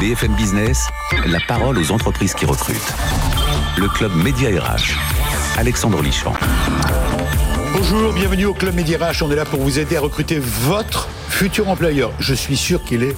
BFM Business, la parole aux entreprises qui recrutent. Le club Média RH. Alexandre Lichamp. Bonjour, bienvenue au Club Média RH. On est là pour vous aider à recruter votre futur employeur. Je suis sûr qu'il est,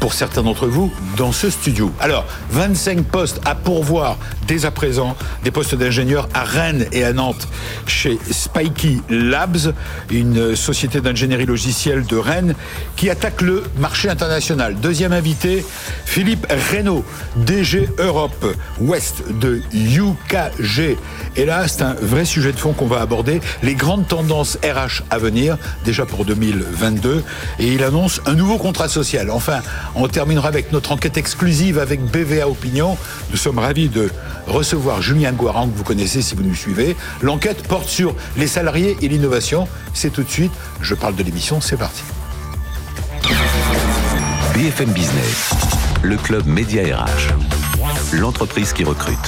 pour certains d'entre vous, dans ce studio. Alors, 25 postes à pourvoir dès à présent, des postes d'ingénieurs à Rennes et à Nantes chez Spikey Labs, une société d'ingénierie logicielle de Rennes qui attaque le marché international. Deuxième invité, Philippe Reynaud, DG Europe Ouest de UKG. Et là, c'est un vrai sujet de fond qu'on va aborder, les grandes tendances RH à venir, déjà pour 2022 et il annonce un nouveau contrat social. Enfin, on terminera avec notre enquête exclusive avec BVA Opinion. Nous sommes ravis de recevoir Julien Guaran, que vous connaissez si vous nous suivez. L'enquête porte sur les salariés et l'innovation. C'est tout de suite, je parle de l'émission, c'est parti. BFM Business, le club Média RH, l'entreprise qui recrute.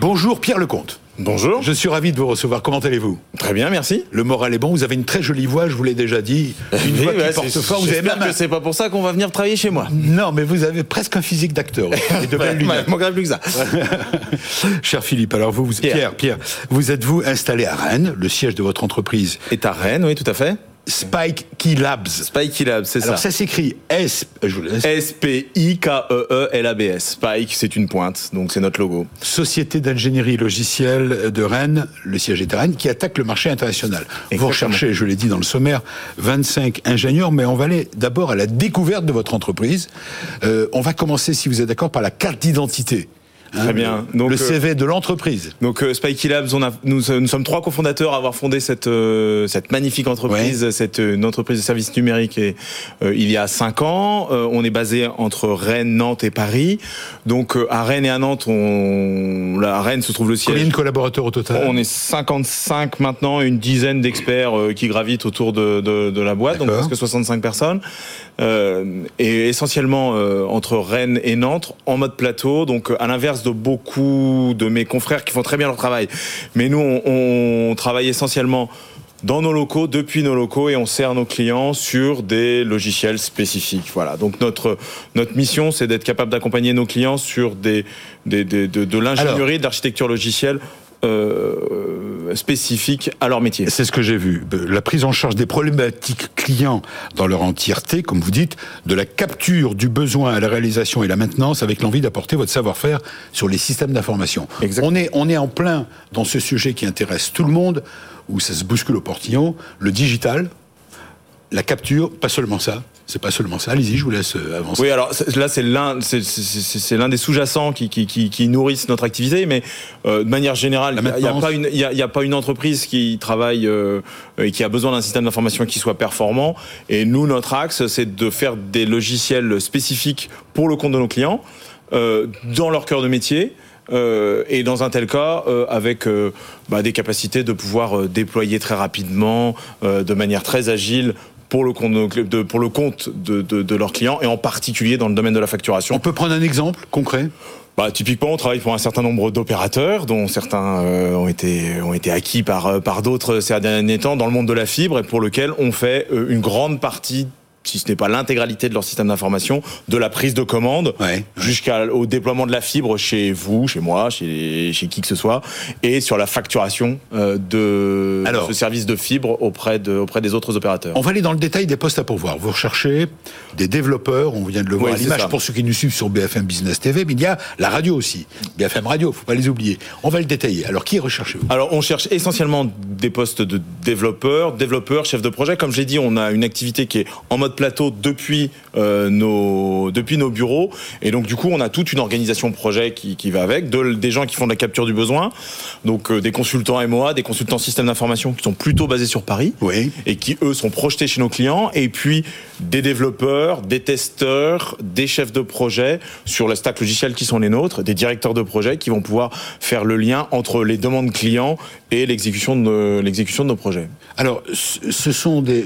Bonjour Pierre Lecomte. Bonjour. Je suis ravi de vous recevoir. Comment allez-vous? Très bien, merci. Le moral est bon. Vous avez une très jolie voix, je vous l'ai déjà dit. Une voix ouais, qui porte fort. Vous avez même que c'est pas pour ça qu'on va venir travailler chez moi. Non, mais vous avez presque un physique d'acteur et de belles lunettes. manquerait plus que ça. Cher Philippe, alors vous, vous Pierre. Pierre, Pierre, vous êtes-vous installé à Rennes, le siège de votre entreprise Et à Rennes, oui, tout à fait. Spike Key Labs. Spike Lab, c'est Alors ça. ça s'écrit S. Je vous laisse. S-P-I-K-E-E-L-A-B-S. Spike, c'est une pointe, donc c'est notre logo. Société d'ingénierie logicielle de Rennes, le siège est à Rennes, qui attaque le marché international. Vous Exactement. recherchez, je l'ai dit dans le sommaire, 25 ingénieurs, mais on va aller d'abord à la découverte de votre entreprise. Euh, on va commencer, si vous êtes d'accord, par la carte d'identité. Hein, Très bien. le- Donc, le euh, CV de l'entreprise. Donc euh, Spikey Labs, on a, nous, nous sommes trois cofondateurs à avoir fondé cette, euh, cette magnifique entreprise, cette euh, une entreprise de services numériques et, euh, il y a cinq ans. Euh, on est basé entre Rennes, Nantes et Paris. Donc euh, à Rennes et à Nantes, on, là, à Rennes se trouve le siège. Combien de collaborateurs au total? On est 55 maintenant, une dizaine d'experts euh, qui gravitent autour de, de, de la boîte, donc presque 65 personnes. Euh, et essentiellement euh, entre Rennes et Nantes, en mode plateau, donc euh, à l'inverse de beaucoup de mes confrères qui font très bien leur travail. Mais nous, on, on travaille essentiellement dans nos locaux, depuis nos locaux, et on sert nos clients sur des logiciels spécifiques. Voilà. Donc notre notre mission, c'est d'être capable d'accompagner nos clients sur des, des, des- de, de l'ingénierie, de l'architecture logicielle euh, spécifiques à leur métier. C'est ce que j'ai vu. La prise en charge des problématiques clients dans leur entièreté, comme vous dites, de la capture du besoin à la réalisation et la maintenance avec l'envie d'apporter votre savoir-faire sur les systèmes d'information. On est, on est en plein dans ce sujet qui intéresse tout le monde, où ça se bouscule au portillon, le digital, la capture, pas seulement ça. C'est pas seulement ça. Allez-y, je vous laisse euh, avancer. Oui, alors là c'est l'un, c'est- des sous-jacents qui, qui, qui, qui nourrissent notre activité, mais euh, de manière générale, il n'y a, pas une, il y a, il y a pas une entreprise qui travaille euh, et qui a besoin d'un système d'information qui soit performant. Et nous, notre axe, c'est de faire des logiciels spécifiques pour le compte de nos clients, euh, dans leur cœur de métier. euh, et dans un tel cas, euh, avec euh, bah, des capacités de pouvoir déployer très rapidement, de manière très agile, pour le compte de, de- pour le compte de, de- de leurs clients, et en particulier dans le domaine de la facturation. On peut prendre un exemple concret? Bah, typiquement, on travaille pour un certain nombre d'opérateurs, dont certains euh, ont été ont été acquis par euh, par d'autres ces derniers temps dans le monde de la fibre, et pour lequel on fait euh, une grande partie si ce n'est pas l'intégralité de leur système d'information, de la prise de commande Ouais. jusqu'au déploiement de la fibre chez vous, chez moi, chez, chez qui que ce soit, et sur la facturation euh, de Alors. ce service de fibre auprès, de, auprès des autres opérateurs. On va aller dans le détail des postes à pourvoir. Vous recherchez des développeurs, on vient de le voir Oui, à l'image pour ceux qui nous suivent sur BFM Business TV, mais il y a la radio aussi. BFM Radio, faut pas les oublier. On va le détailler. Alors qui recherchez-vous Alors, on cherche essentiellement des postes de développeurs, développeurs, chefs de projet. Comme j'ai dit, on a une activité qui est en mode plateau depuis euh, nos depuis nos bureaux, et donc du coup, on a toute une organisation projet qui, qui va avec, de- des gens qui font de la capture du besoin, donc euh, des consultants MOA, des consultants système d'information qui sont plutôt basés sur Paris Oui. et qui eux sont projetés chez nos clients et puis des développeurs, des testeurs, des chefs de projet sur la stack logicielle qui sont les nôtres, des directeurs de projet qui vont pouvoir faire le lien entre les demandes clients et l'exécution de l'exécution de nos projets. Alors, ce ce sont des,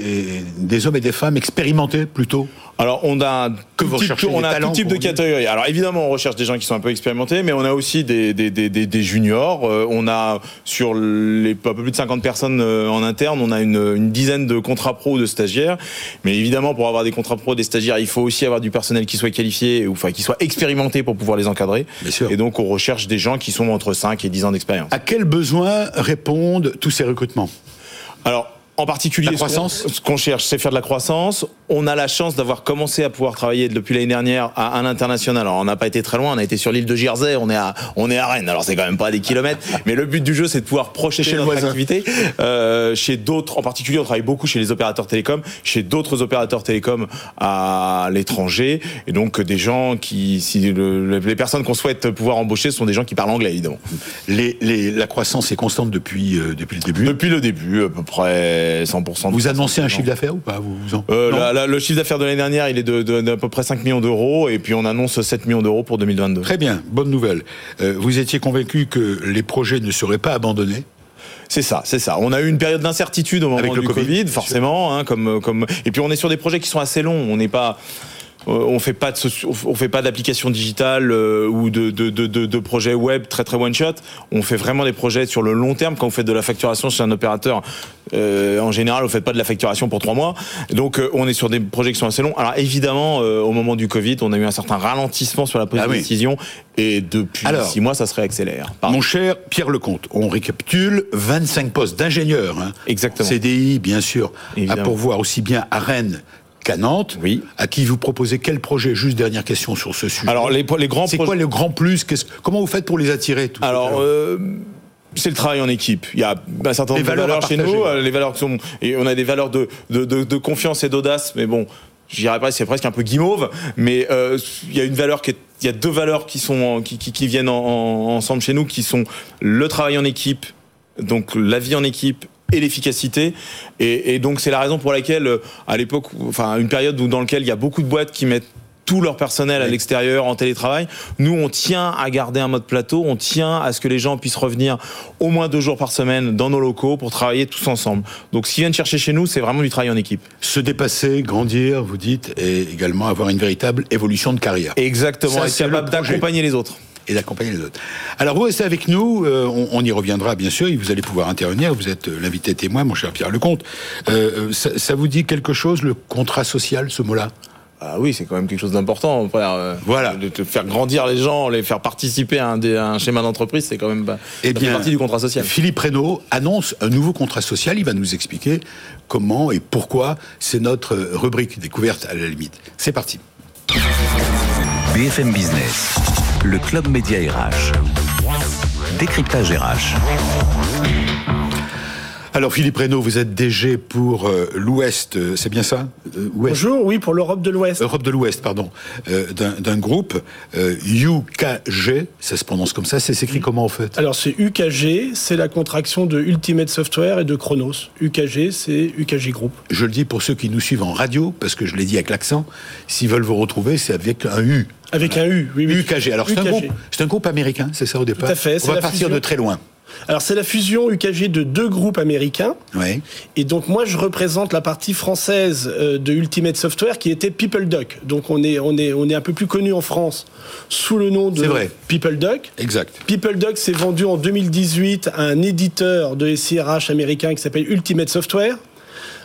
des hommes et des femmes expérimentés plutôt alors on a que vous recherchez on a tout type de catégories. Alors évidemment on recherche des gens qui sont un peu expérimentés, mais on a aussi des, des, des, des juniors. Euh, on a sur les un peu plus de 50 personnes euh, en interne, on a une, une dizaine de contrats pro de stagiaires. Mais évidemment pour avoir des contrats pro des stagiaires, il faut aussi avoir du personnel qui soit qualifié, ou enfin qui soit expérimenté pour pouvoir les encadrer. Bien sûr. Et donc on recherche des gens qui sont entre 5 et 10 ans d'expérience. À quels besoins répondent tous ces recrutements? Alors en particulier, La croissance? ce qu'on cherche, c'est faire de la croissance. On a la chance d'avoir commencé à pouvoir travailler depuis l'année dernière à, à l'international. Alors, on n'a pas été très loin. On a été sur l'île de Jersey. On est à, on est à Rennes. Alors, c'est quand même pas des kilomètres. Mais le but du jeu, c'est de pouvoir projeter Chez notre activité euh, chez d'autres. En particulier, on travaille beaucoup chez les opérateurs télécoms, chez d'autres opérateurs télécoms à l'étranger. Et donc, des gens qui, si le- les personnes qu'on souhaite pouvoir embaucher, sont des gens qui parlent anglais, évidemment. les, les- La croissance est constante depuis, euh, depuis le début? Depuis le début, à peu près 100%. de Vous annoncez un chiffre d'affaires ou pas vous, vous en- Euh, la- le chiffre d'affaires de l'année dernière, il est de, de- d'à peu près 5 millions d'euros, et puis on annonce 7 millions d'euros pour 2022. Très bien, bonne nouvelle. Euh, vous étiez convaincu que les projets ne seraient pas abandonnés? C'est ça, c'est ça. On a eu une période d'incertitude au moment Avec le Covid, forcément, hein, comme, comme. Et puis on est sur des projets qui sont assez longs. On n'est pas. Euh, On fait pas de on fait pas d'application digitale euh, ou de, de, de, projets web très très one shot. On fait vraiment des projets sur le long terme. Quand vous faites de la facturation chez un opérateur, euh, en général, vous faites pas de la facturation pour trois mois. Donc euh, on est sur des projets qui sont assez longs. Alors évidemment, euh, au moment du Covid, on a eu un certain ralentissement sur la prise Ah de oui. décision, et depuis Alors, six mois, ça se réaccélère. Pardon. Mon cher Pierre Lecomte, on récapitule 25 postes d'ingénieurs. hein. Exactement. CDI, bien sûr, à pourvoir aussi bien à Rennes qu'à Nantes. Oui. À qui vous proposez quel projet? Juste dernière question sur ce sujet. Alors les, les grands c'est quoi le grand plus? Comment vous faites pour les attirer Alors, euh, c'est le travail en équipe. Il y a un certain nombre de valeurs chez nous, euh, les valeurs qui sont, et on a des valeurs de, de, de, de confiance et d'audace, mais bon, je dirais pas, c'est presque un peu guimauve, mais euh, il y a une valeur qui est, il y a deux valeurs qui sont, qui, qui, qui viennent en- en- ensemble chez nous, qui sont le travail en équipe, donc la vie en équipe et l'efficacité. Et, et donc c'est la raison pour laquelle, euh, à l'époque, enfin une période où dans laquelle il y a beaucoup de boîtes qui mettent tout leur personnel à l'extérieur en télétravail. Nous, on tient à garder un mode plateau, on tient à ce que les gens puissent revenir au moins deux jours par semaine dans nos locaux pour travailler tous ensemble. Donc, ce qu'ils viennent chercher chez nous, c'est vraiment du travail en équipe. Se dépasser, grandir, vous dites, et également avoir une véritable évolution de carrière. Exactement, être capable d'accompagner les autres. Et d'accompagner les autres. Alors vous restez avec nous, euh, on, on y reviendra bien sûr, et vous allez pouvoir intervenir, vous êtes euh, l'invité témoin, mon cher Pierre Lecomte. Euh, ça, ça vous dit quelque chose, le contrat social, ce mot-là? Ah oui, c'est quand même quelque chose d'important. frère. Euh, Voilà. De te faire grandir les gens, les faire participer à un, dé- à un schéma d'entreprise, c'est quand même pas. Eh bien, partie du contrat social. Philippe Reynaud annonce un nouveau contrat social, il va nous expliquer comment et pourquoi, c'est notre rubrique découverte à la limite. C'est parti. BFM Business, le club média RH. Décryptage RH. Alors Philippe Reynaud, vous êtes DG pour euh, l'Ouest, euh, c'est bien ça? Euh, Bonjour, oui, pour l'Europe de l'Ouest. Europe de l'Ouest, pardon, d'un groupe UKG, ça se prononce comme ça, c'est s'écrit comment en fait? Alors c'est UKG, c'est la contraction de Ultimate Software et de Chronos. UKG, c'est UKG Group. Je le dis pour ceux qui nous suivent en radio, parce que je l'ai dit avec l'accent, s'ils veulent vous retrouver, c'est avec un U. Avec un U, oui, oui. UKG. Alors c'est un, groupe, c'est un groupe américain, c'est ça au départ? À fait, On va partir fusion. de très loin. Alors c'est la fusion UKG de deux groupes américains. Ouais. Et donc moi je représente la partie française euh, de Ultimate Software qui était PeopleDoc. Donc on est, on est, on est un peu plus connu en France sous le nom de vrai. PeopleDoc. Exact. PeopleDoc s'est vendu en 2018 à un éditeur de SIRH américain qui s'appelle Ultimate Software.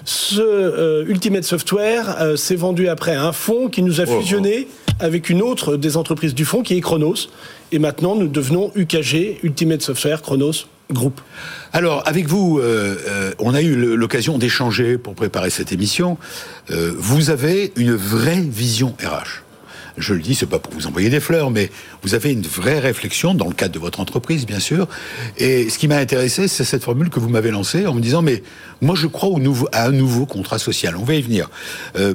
Ce euh, Ultimate Software euh, s'est vendu après à un fonds qui nous a Oh, fusionné avec une autre des entreprises du fonds qui est Chronos. Et maintenant, nous devenons UKG, Ultimate Software Chronos Group. Alors, avec vous, euh, euh, on a eu l'occasion d'échanger pour préparer cette émission. Euh, vous avez une vraie vision RH. Je le dis, c'est pas pour vous envoyer des fleurs, mais vous avez une vraie réflexion dans le cadre de votre entreprise, bien sûr. Et ce qui m'a intéressé, c'est cette formule que vous m'avez lancée en me disant, mais moi, je crois au nouveau, à un nouveau contrat social. On va y venir. Euh,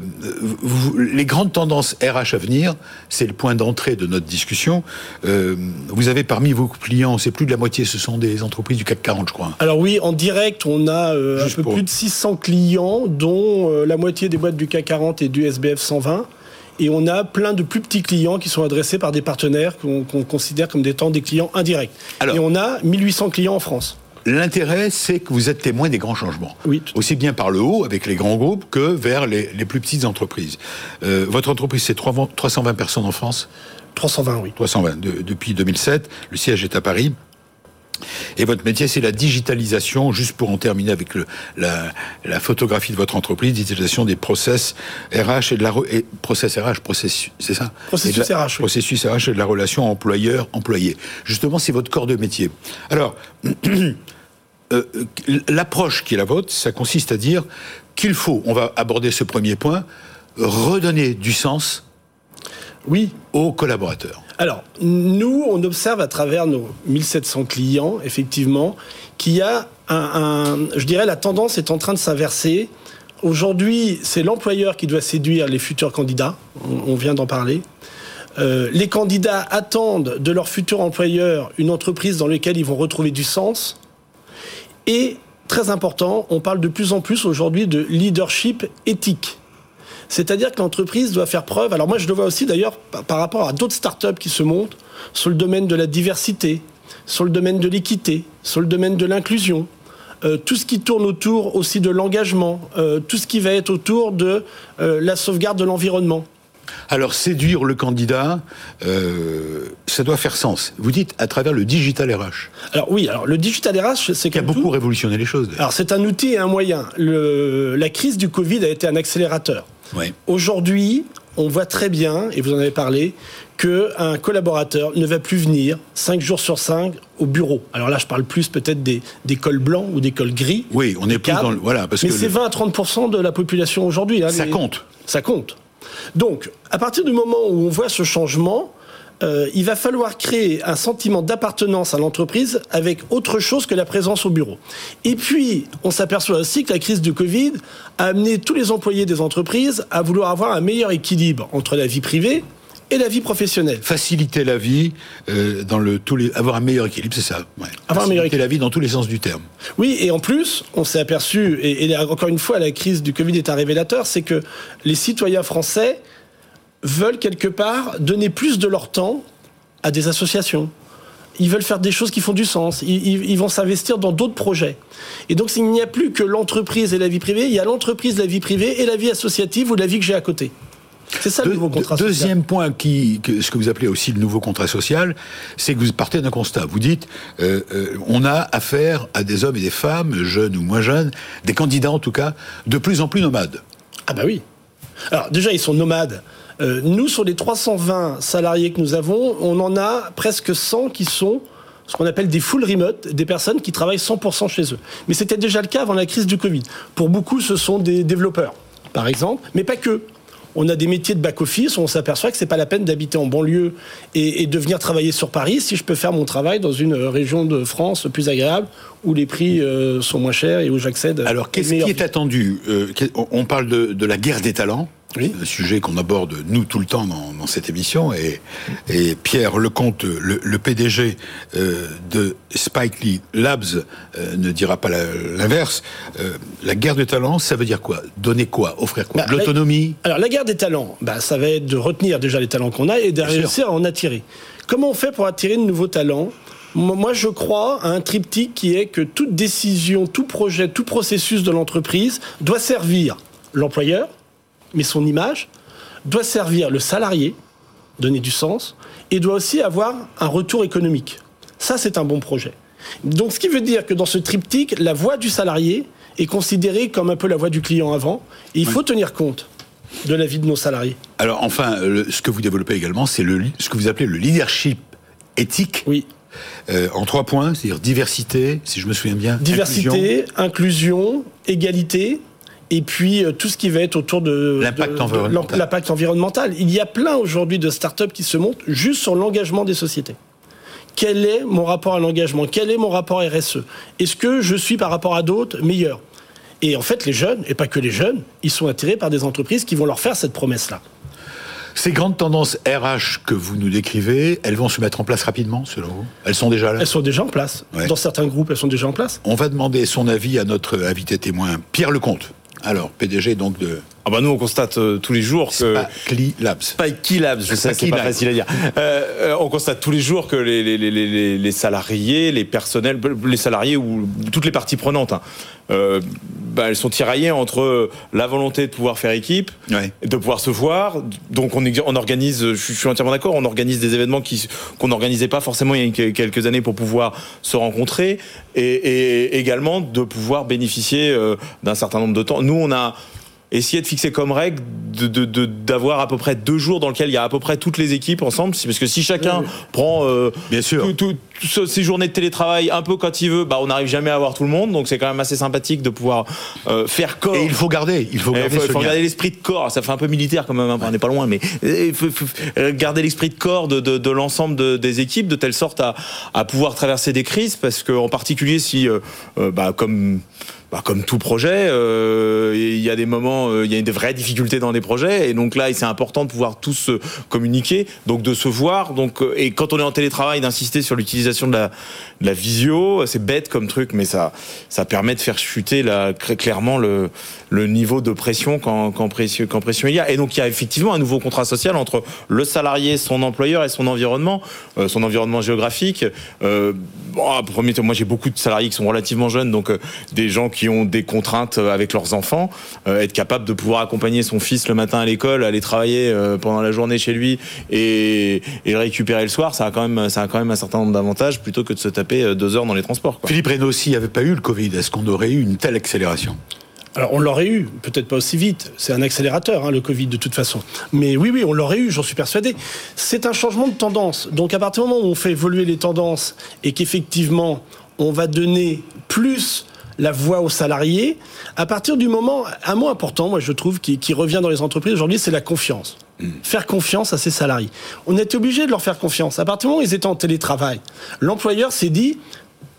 vous- les grandes tendances RH à venir, c'est le point d'entrée de notre discussion. Euh, vous avez parmi vos clients, c'est plus de la moitié, ce sont des entreprises du CAC 40, je crois. Alors oui, en direct, on a euh, un Juste peu pour- plus de 600 clients, dont la moitié des boîtes du CAC 40 et du SBF 120. Et on a plein de plus petits clients qui sont adressés par des partenaires qu'on considère comme des temps des clients indirects. Alors- et on a 1800 clients en France. l'intérêt, c'est que vous êtes témoin des grands changements. Oui, Aussi bien par le haut, avec les grands groupes, que vers les, les plus petites entreprises. Euh, votre entreprise, c'est 320 320 personnes en France? 320, oui. 320 de- depuis 2007. Le siège est à Paris. Et votre métier, c'est la digitalisation, juste pour en terminer avec le, la, la photographie de votre entreprise, digitalisation des process RH et de la et process RH, processus, c'est ça? Processus la- RH, oui. Processus RH et de la relation employeur-employé. Justement, c'est votre corps de métier. Alors, euh, l'approche qui est la vôtre, ça consiste à dire qu'il faut, on va aborder ce premier point, redonner du sens Oui. aux collaborateurs. Alors, nous, on observe à travers nos 1700 clients, effectivement, qu'il y a un, un- je dirais, la tendance est en train de s'inverser. Aujourd'hui, c'est l'employeur qui doit séduire les futurs candidats. On, on vient d'en parler. Euh, les candidats attendent de leur futur employeur une entreprise dans laquelle ils vont retrouver du sens. Et, très important, on parle de plus en plus aujourd'hui de leadership éthique. C'est-à-dire que l'entreprise doit faire preuve. Alors moi, je le vois aussi d'ailleurs par, rapport à d'autres startups qui se montent sur le domaine de la diversité, sur le domaine de l'équité, sur le domaine de l'inclusion. euh, tout ce qui tourne autour aussi de l'engagement, euh, tout ce qui va être autour de euh, la sauvegarde de l'environnement. Alors séduire le candidat, euh, ça doit faire sens. Vous dites à travers le digital RH, Alors oui, alors le digital RH, c'est qui a beaucoup tout. révolutionné les choses. Alors c'est un outil et un moyen. Le- la crise du Covid a été un accélérateur. Ouais. Aujourd'hui, on voit très bien, et vous en avez parlé, qu'un collaborateur ne va plus venir 5 jours sur 5 au bureau. Alors là, je parle plus peut-être des, des cols blancs ou des cols gris. Oui, on est plus dans le voilà parce Mais c'est le- 20 à 30% de la population aujourd'hui. hein, ça les- compte. Ça compte. Donc, à partir du moment où on voit ce changement, euh, il va falloir créer un sentiment d'appartenance à l'entreprise avec autre chose que la présence au bureau. Et puis, on s'aperçoit aussi que la crise du Covid a amené tous les employés des entreprises à vouloir avoir un meilleur équilibre entre la vie privée et la vie professionnelle. Faciliter la vie euh, dans le tous les avoir un meilleur équilibre, c'est ça. Ouais. Avoir un meilleur Faciliter la vie dans tous les sens du terme. Oui, et en plus, on s'est aperçu, et, et encore une fois, la crise du Covid est un révélateur, c'est que les citoyens français veulent quelque part donner plus de leur temps à des associations. Ils veulent faire des choses qui font du sens. Ils, vont s'investir dans d'autres projets. Et donc, il n'y a plus que l'entreprise et la vie privée. Il y a l'entreprise, la vie privée et la vie associative ou la vie que j'ai à côté. C'est ça le nouveau contrat social. deuxième point, qui, que- ce que vous appelez aussi le nouveau contrat social, c'est que vous partez d'un constat. Vous dites, euh, euh, on a affaire à des hommes et des femmes, jeunes ou moins jeunes, des candidats en tout cas, de plus en plus nomades. Ah bah oui. Alors déjà, ils sont nomades. Euh, nous, sur les 320 salariés que nous avons, on en a presque 100 qui sont ce qu'on appelle des full remote, des personnes qui travaillent 100% chez eux. Mais c'était déjà le cas avant la crise du Covid. Pour beaucoup, ce sont des développeurs, par exemple, mais pas que. On a des métiers de back-office où on s'aperçoit que c'est pas la peine d'habiter en banlieue et, et de venir travailler sur Paris si je peux faire mon travail dans une région de France plus agréable où les prix euh, sont moins chers et où j'accède. Alors, qu'est-ce qui est vie. attendu Euh, on- On parle de, de la guerre des talents, Oui. un sujet qu'on aborde nous tout le temps dans, dans cette émission, et, et Pierre Lecomte, le, le PDG euh, de Spike Lee Labs, euh, ne dira pas la- l'inverse. Euh, la guerre des talents, ça veut dire quoi? Donner quoi? Offrir quoi? Bah, L'autonomie? Alors la guerre des talents, bah, ça va être de retenir déjà les talents qu'on a et de Bien sûr. réussir à en attirer. Comment on fait pour attirer de nouveaux talents? Mo- Moi, je crois à un triptyque qui est que toute décision, tout projet, tout processus de l'entreprise doit servir l'employeur, mais son image, doit servir le salarié, donner du sens, et doit aussi avoir un retour économique. Ça, c'est un bon projet. Donc, ce qui veut dire que dans ce triptyque, la voix du salarié est considérée comme un peu la voix du client avant, et il faut tenir compte de la vie de nos salariés. Alors, enfin, le- ce que vous développez également, c'est ce que vous appelez le leadership éthique, Oui. euh, en trois points, c'est-à-dire diversité, si je me souviens bien. inclusion. Diversité, inclusion, égalité, et puis euh, tout ce qui va être autour de L'impact environnemental. Il y a plein aujourd'hui de startups qui se montent juste sur l'engagement des sociétés. Quel est mon rapport à l'engagement? Quel est mon rapport RSE Est-ce que je suis par rapport à d'autres meilleur? Et en fait, les jeunes, et pas que les jeunes, ils sont attirés par des entreprises qui vont leur faire cette promesse-là. Ces grandes tendances RH que vous nous décrivez, elles vont se mettre en place rapidement, selon vous? Elles sont déjà là? Elles sont déjà en place. Ouais. Dans certains groupes, elles sont déjà en place. On va demander son avis à notre invité témoin, Pierre Lecomte. Alors, PDG donc de Ah bah nous on constate euh, tous les jours que Labs. Spikey Labs, je sais, c'est pas facile à dire. Euh, euh, on constate tous les jours que les, les, les, les, salariés, les personnels, les salariés ou toutes les parties prenantes, hein, euh, bah, elles sont tiraillées entre la volonté de pouvoir faire équipe, Ouais. de pouvoir se voir. Donc on, on organise, je suis entièrement d'accord, on organise des événements qui qu'on n'organisait pas forcément il y a que- quelques années pour pouvoir se rencontrer et, et également de pouvoir bénéficier euh, d'un certain nombre de temps. Nous on a essayer de fixer comme règle de- de- de- d'avoir à peu près deux jours dans lesquels il y a à peu près toutes les équipes ensemble. Parce que si chacun prend euh, Bien sûr. tout- tout- tout- ces journées de télétravail un peu quand il veut bah on n'arrive jamais à avoir tout le monde. Donc c'est quand même assez sympathique de pouvoir euh, faire corps. Et il faut garder, il faut garder faut, ce faut lien. garder l'esprit de corps, ça fait un peu militaire quand même, hein, on n'est pas loin, mais euh, il faut, faut- euh, garder l'esprit de corps de, l'ensemble de- des équipes de telle sorte à, à pouvoir traverser des crises, parce que en particulier si, euh, bah, comme bah, comme tout projet, euh, il y a des moments, euh, il y a des vraies difficultés dans les projets, et donc là, c'est important de pouvoir tous communiquer, donc de se voir, donc euh, et quand on est en télétravail, d'insister sur l'utilisation de la, visio, c'est bête comme truc, mais ça ça permet de faire chuter clairement le, niveau de pression quand, quand, pression, il y a. Et donc il y a effectivement un nouveau contrat social entre le salarié, son employeur et son environnement, euh, son environnement géographique. Bon, à premier moi j'ai beaucoup de salariés qui sont relativement jeunes, donc des gens qui ont des contraintes euh, avec leurs enfants, euh, être capable de pouvoir accompagner son fils le matin à l'école, aller travailler euh, pendant la journée chez lui et, et le récupérer le soir, ça a quand même, ça a quand même un certain nombre d'avantages plutôt que de se taper deux heures dans les transports. Quoi. Philippe Reynaud, s'il n'y avait pas eu le Covid, est-ce qu'on aurait eu une telle accélération? Alors on l'aurait eu, peut-être pas aussi vite. C'est un accélérateur, hein, le Covid, de toute façon. Mais oui, oui, on l'aurait eu, j'en suis persuadé. C'est un changement de tendance. Donc à partir du moment où on fait évoluer les tendances et qu'effectivement on va donner plus la voix aux salariés, à partir du moment, un mot important, moi je trouve, qui, qui revient dans les entreprises aujourd'hui, c'est la confiance. Faire confiance à ses salariés. On était obligé de leur faire confiance. À partir du moment où ils étaient en télétravail, l'employeur s'est dit,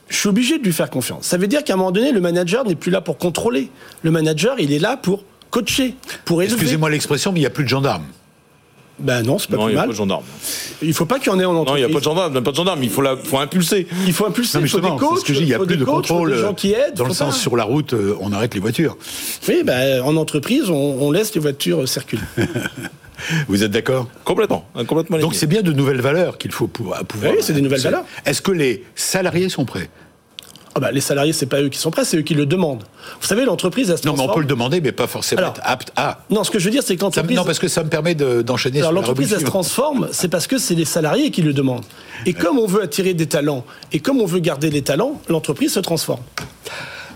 je suis obligé de lui faire confiance. Ça veut dire qu'à un moment donné, le manager n'est plus là pour contrôler. Le manager, il est là pour coacher, pour élever. Excusez-moi l'expression, mais il n'y a plus de gendarmes. Ben non, c'est pas Non, plus il n'y a mal. pas de gendarmes. Il faut pas qu'il y en ait en Non, il entreprise. n'y a pas de gendarmes, il n'y a pas de gendarmes, il faut, la, faut impulser. Il faut impulser, Non, mais il faut des coachs, ce que je dis, il n'y a plus des de coachs, contrôle. des gens qui aident. Dans le sens, pas- sur la route, euh, on arrête les voitures. Oui, ben, en entreprise, on, on laisse les voitures circuler. Vous êtes d'accord? Complètement, hein, complètement. Donc c'est bien de nouvelles valeurs qu'il faut pouvoir. pouvoir Oui, c'est des nouvelles valeurs. Est-ce que les salariés sont prêts? Ah ben, les salariés, c'est pas eux qui sont prêts, c'est eux qui le demandent. Vous savez, l'entreprise, elle se Non, mais on transforme. peut le demander, mais pas forcément Alors, être apte à. Non, ce que je veux dire, c'est que l'entreprise. non, parce que ça me permet de- d'enchaîner Alors sur la l'entreprise, elle se transforme, c'est parce que c'est les salariés qui le demandent. Et comme on veut attirer des talents, et comme on veut garder les talents, l'entreprise se transforme.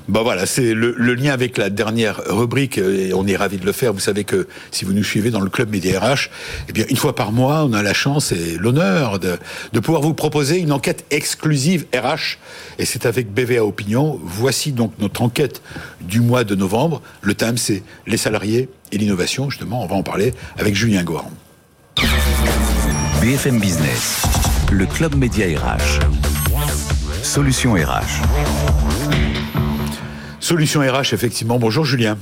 Bon voilà, c'est le, lien avec la dernière rubrique euh, et on est ravi de le faire. Vous savez que si vous nous suivez dans le club Média RH, eh bien une fois par mois, on a la chance et l'honneur de, pouvoir vous proposer une enquête exclusive RH et c'est avec BVA Opinion. Voici donc notre enquête du mois de novembre. Le thème c'est les salariés et l'innovation. Justement, on va en parler avec Julien Gohan. BFM Business, le club média RH. Solution RH. Solution RH effectivement. Bonjour Julien.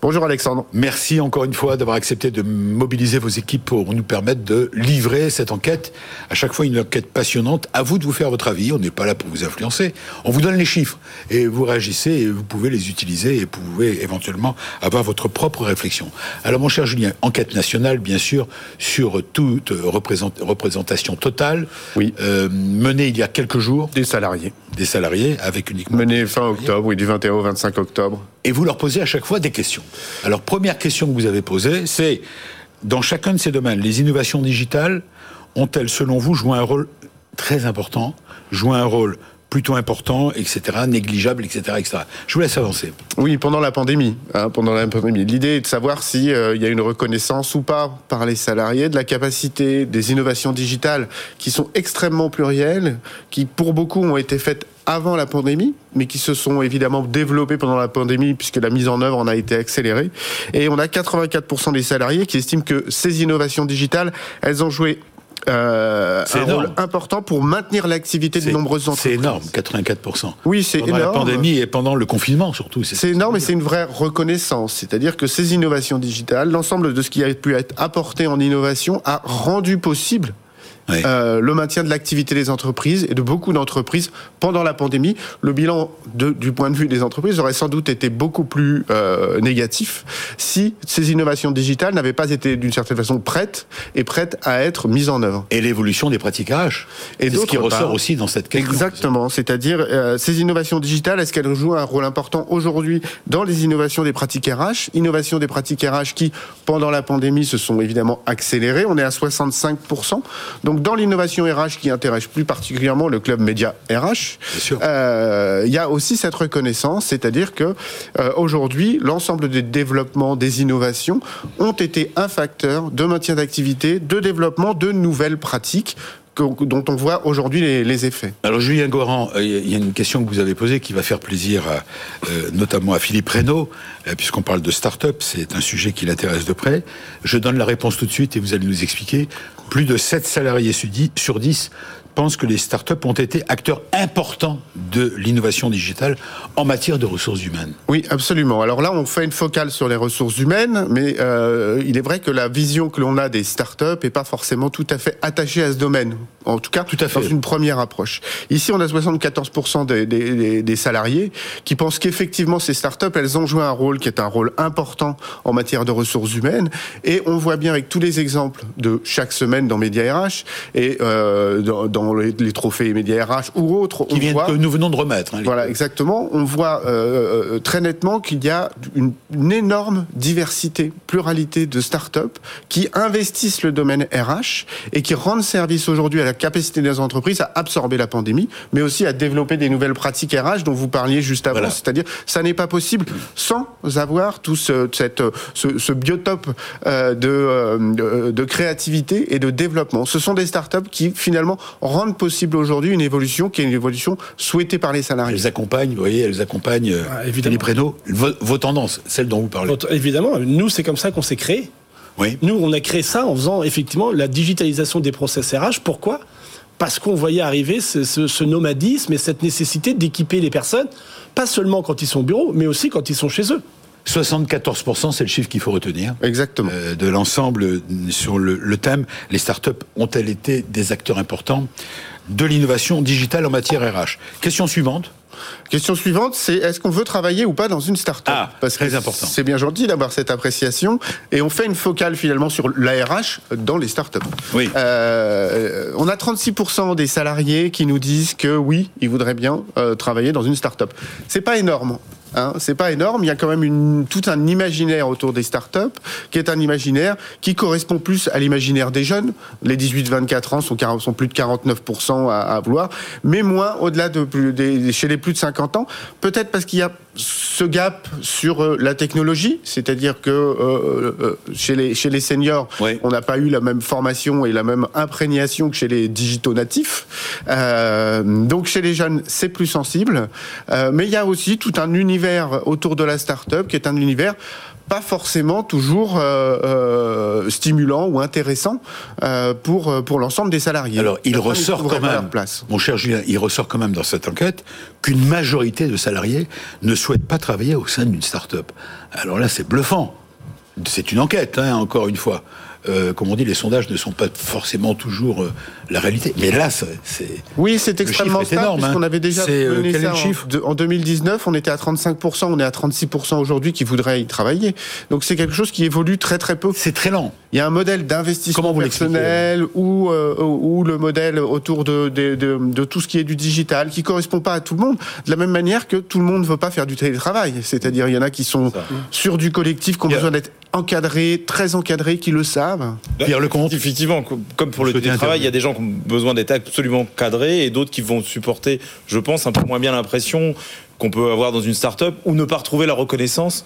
Bonjour Alexandre. Merci encore une fois d'avoir accepté de mobiliser vos équipes pour nous permettre de livrer cette enquête. À chaque fois, une enquête passionnante. À vous de vous faire votre avis. On n'est pas là pour vous influencer. On vous donne les chiffres et vous réagissez et vous pouvez les utiliser et vous pouvez éventuellement avoir votre propre réflexion. Alors, mon cher Julien, enquête nationale, bien sûr, sur toute représent- représentation totale. Oui. Euh, menée il y a quelques jours Des salariés. des salariés avec uniquement Mené fin octobre, oui, du 21 au 25 octobre. Et vous leur posez à chaque fois des questions. Alors, première question que vous avez posée, c'est dans chacun de ces domaines, les innovations digitales ont-elles, selon vous, joué un rôle très important, joué un rôle plutôt important, etc., négligeable, etc., etc. Je vous laisse avancer. Oui, pendant la pandémie. hein, pendant la pandémie. L'idée est de savoir s'il y a une reconnaissance ou pas par les salariés de la capacité des innovations digitales qui sont extrêmement plurielles, qui pour beaucoup ont été faites avant la pandémie, mais qui se sont évidemment développées pendant la pandémie puisque la mise en œuvre en a été accélérée. Et on a 84% des salariés qui estiment que ces innovations digitales, elles ont joué euh, C'est un énorme. rôle important pour maintenir l'activité de C'est- nombreuses C'est entreprises. énorme, 84%. Oui, c'est Pendant énorme. la pandémie et pendant le confinement, surtout. C'est énorme et c'est une vraie reconnaissance. C'est-à-dire que ces innovations digitales, l'ensemble de ce qui a pu être apporté en innovation a rendu possible oui. euh, le maintien de l'activité des entreprises et de beaucoup d'entreprises pendant la pandémie. Le bilan de, du point de vue des entreprises aurait sans doute été beaucoup plus euh, négatif si ces innovations digitales n'avaient pas été d'une certaine façon prêtes et prêtes à être mises en œuvre. Et l'évolution des pratiques RH. Et ce qui ressort aussi dans cette question. Exactement. C'est-à-dire euh, ces innovations digitales, est-ce qu'elles jouent un rôle important aujourd'hui dans les innovations des pratiques RH Innovations des pratiques RH qui, pendant la pandémie, se sont évidemment accélérées. On est à 65%. Donc dans l'innovation RH qui intéresse plus particulièrement le club média RH, euh, il y a aussi cette reconnaissance, c'est-à-dire que euh, aujourd'hui, l'ensemble des développements, des innovations ont été un facteur de maintien d'activité, de développement de nouvelles pratiques dont on voit aujourd'hui les, les, effets. Alors Julien Goran, il y a une question que vous avez posée qui va faire plaisir à, euh, notamment à Philippe Reynaud, euh, puisqu'on parle de start-up, c'est un sujet qui l'intéresse de près. Je donne la réponse tout de suite et vous allez nous expliquer. Plus de 7 salariés sur 10 pense que les startups ont été acteurs importants de l'innovation digitale en matière de ressources humaines. Oui, absolument. Alors là, on fait une focale sur les ressources humaines, mais euh, il est vrai que la vision que l'on a des startups n'est pas forcément tout à fait attachée à ce domaine. En tout cas, tout à fait. dans une première approche. Ici, on a 74% des, des, des, salariés qui pensent qu'effectivement, ces startups, elles ont joué un rôle qui est un rôle important en matière de ressources humaines. Et on voit bien avec tous les exemples de chaque semaine dans Média RH et euh, dans, dans les, les, trophées Média RH ou autres, qui viennent, voit, que nous venons de remettre. Hein, voilà, exactement. On voit euh, euh, très nettement qu'il y a une, une, énorme diversité, pluralité de startups qui investissent le domaine RH et qui rendent service aujourd'hui à la capacité des entreprises à absorber la pandémie, mais aussi à développer des nouvelles pratiques RH dont vous parliez juste avant. Voilà. C'est-à-dire, ça n'est pas possible sans avoir tout ce, cette, ce, ce biotope euh, de, euh, de créativité et de développement. Ce sont des startups qui finalement rendent possible aujourd'hui une évolution qui est une évolution souhaitée par les salariés. Elles accompagnent, vous voyez, elles accompagnent ah, les prénoms, vos, vos, tendances, celles dont vous parlez. Évidemment, nous c'est comme ça qu'on s'est créé. Oui. Nous, on a créé ça en faisant effectivement la digitalisation des process RH. Pourquoi? Parce qu'on voyait arriver ce, ce, ce, nomadisme et cette nécessité d'équiper les personnes, pas seulement quand ils sont au bureau, mais aussi quand ils sont chez eux. 74%, c'est le chiffre qu'il faut retenir. Exactement. Euh, de l'ensemble sur le, le, thème, les startups ont-elles été des acteurs importants de l'innovation digitale en matière RH Question suivante. Question suivante, c'est est-ce qu'on veut travailler ou pas dans une start-up ah, Parce très important. C'est bien gentil d'avoir cette appréciation et on fait une focale finalement sur l'ARH dans les start-up. Oui. Euh, on a 36% des salariés qui nous disent que oui, ils voudraient bien euh, travailler dans une start-up. C'est pas énorme. Hein, c'est pas énorme. Il y a quand même tout un imaginaire autour des startups, qui est un imaginaire qui correspond plus à l'imaginaire des jeunes. Les 18-24 ans sont, plus de 49% à, vouloir, mais moins au-delà de chez les plus de 50 ans. Peut-être parce qu'il y a ce gap sur euh, la technologie, c'est-à-dire que euh, euh, chez, les, chez les seniors, oui. on n'a pas eu la même formation et la même imprégnation que chez les digitaux natifs. Euh, donc chez les jeunes, c'est plus sensible. Euh, mais il y a aussi tout un univers autour de la start-up qui est un univers pas forcément toujours euh, euh, stimulant ou intéressant euh, pour pour l'ensemble des salariés. Alors il ressort quand même, place. mon cher Julien, il ressort quand même dans cette enquête qu'une majorité de salariés ne souhaitent pas travailler au sein d'une start-up. Alors là, c'est bluffant. C'est une enquête, hein, encore une fois. Euh, comme on dit, les sondages ne sont pas forcément toujours euh, la réalité. Mais là, c'est. Oui, c'est extrêmement stable, énorme. Hein. avait déjà euh, mené quel ça est le chiffre en, en, 2019, on était à 35%, on est à 36% aujourd'hui qui voudraient y travailler. Donc c'est quelque chose qui évolue très très peu. C'est très lent. Il y a un modèle d'investissement personnel ou, euh, ou le modèle autour de, de, de, de, tout ce qui est du digital qui correspond pas à tout le monde. De la même manière que tout le monde ne veut pas faire du télétravail. C'est-à-dire, il y en a qui sont sur du collectif, qui ont besoin d'être encadrés, très encadrés, qui le savent. Pierre Lecomte. Effectivement, comme pour le télétravail, il y a des gens qui ont besoin d'être absolument cadrés et d'autres qui vont supporter, je pense, un peu moins bien l'impression qu'on peut avoir dans une start-up ou ne pas retrouver la reconnaissance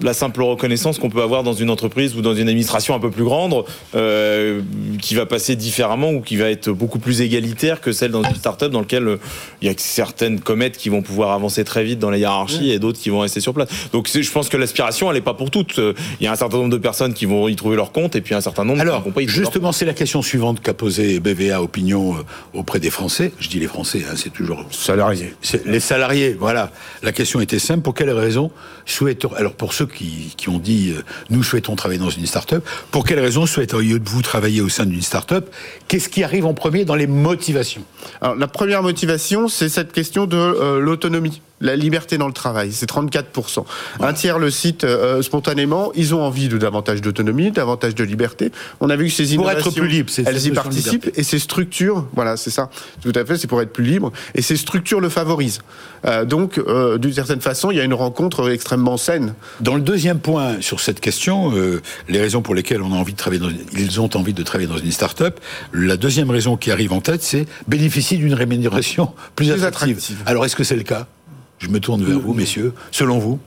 la simple reconnaissance qu'on peut avoir dans une entreprise ou dans une administration un peu plus grande, euh, qui va passer différemment ou qui va être beaucoup plus égalitaire que celle dans une start-up dans laquelle euh, il y a certaines comètes qui vont pouvoir avancer très vite dans la hiérarchie et d'autres qui vont rester sur place. Donc je pense que l'aspiration, elle n'est pas pour toutes. Il y a un certain nombre de personnes qui vont y trouver leur compte et puis un certain nombre Alors, qui vont pas y justement, c'est la question suivante qu'a posée BVA Opinion euh, auprès des Français. Je dis les Français, hein, c'est toujours salariés. Les salariés, voilà. La question était simple. Pour quelles raisons souhaitent Alors pour ceux qui, qui ont dit euh, nous souhaitons travailler dans une start-up. Pour quelles raisons souhaiteriez-vous travailler au sein d'une start-up Qu'est-ce qui arrive en premier dans les motivations? Alors, la première motivation, c'est cette question de euh, l'autonomie. La liberté dans le travail, c'est 34%. Un tiers le cite euh, spontanément. Ils ont envie de davantage d'autonomie, davantage de liberté. On a vu que ces Pour être innovations, plus libre, elles y participent et ces structures, voilà, c'est ça, tout à fait, c'est pour être plus libre. Et ces structures le favorisent. Euh, donc, euh, d'une certaine façon, il y a une rencontre extrêmement saine. Dans le deuxième point sur cette question, euh, les raisons pour lesquelles on a envie de travailler dans ils ont envie de travailler dans une start-up, la deuxième raison qui arrive en tête, c'est bénéficier d'une rémunération plus, Plus attractive. attractive. Alors est-ce que c'est le cas? Je me tourne vers vous, messieurs. Selon vous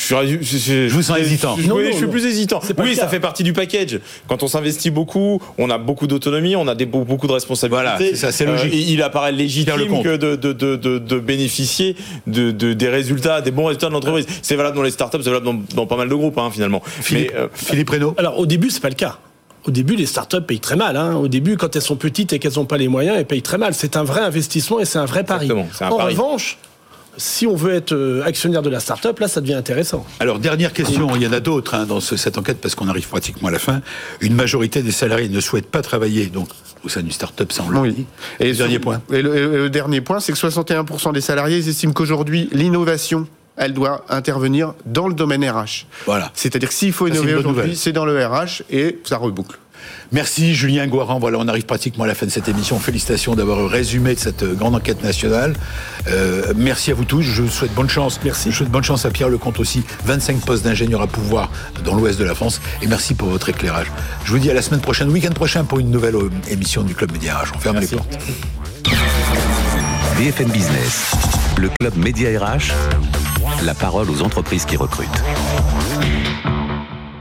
Je, suis- je- je- Je vous sens hésitant. Je, Non, oui, non, je suis non. plus hésitant. Oui, ça fait partie du package. Quand on s'investit beaucoup, on a beaucoup d'autonomie, on a des, beaucoup de responsabilités. Voilà, c'est ça, c'est logique. Euh, il apparaît le légitime que de, de, de, de, de bénéficier de, de- des résultats, des bons résultats de l'entreprise. C'est valable dans les startups, c'est valable dans, dans pas mal de groupes, hein, finalement. Philippe, Mais, euh, Philippe Reynaud Alors au début, c'est pas le cas. Au début, les startups payent très mal. hein. Au début, quand elles sont petites et qu'elles n'ont pas les moyens, elles payent très mal. C'est un vrai investissement et c'est un vrai pari. Un en pari. revanche, si on veut être euh, actionnaire de la startup, là, ça devient intéressant. Alors, dernière question, il y en a d'autres hein, dans ce- cette enquête parce qu'on arrive pratiquement à la fin. Une majorité des salariés ne souhaitent pas travailler donc au sein d'une start-up, ça on. Et dernier sur- point. Et le, et le dernier point, c'est que 61% des salariés estiment qu'aujourd'hui, l'innovation, elle doit intervenir dans le domaine RH. Voilà. C'est-à-dire que s'il faut innover aujourd'hui, c'est dans le RH et ça reboucle. Merci Julien Guaran. Voilà, on arrive pratiquement à la fin de cette émission. Félicitations d'avoir résumé cette euh, grande enquête nationale. Euh, merci à vous tous. Je vous souhaite bonne chance. Merci. Je souhaite bonne chance à Pierre Lecomte aussi. 25 postes d'ingénieur à pouvoir dans l'ouest de la France. Et merci pour votre éclairage. Je vous dis à la semaine prochaine, week-end prochain pour une nouvelle euh, émission du Club Média RH. On ferme les portes. BFM Business, le club Média RH, la parole aux entreprises qui recrutent.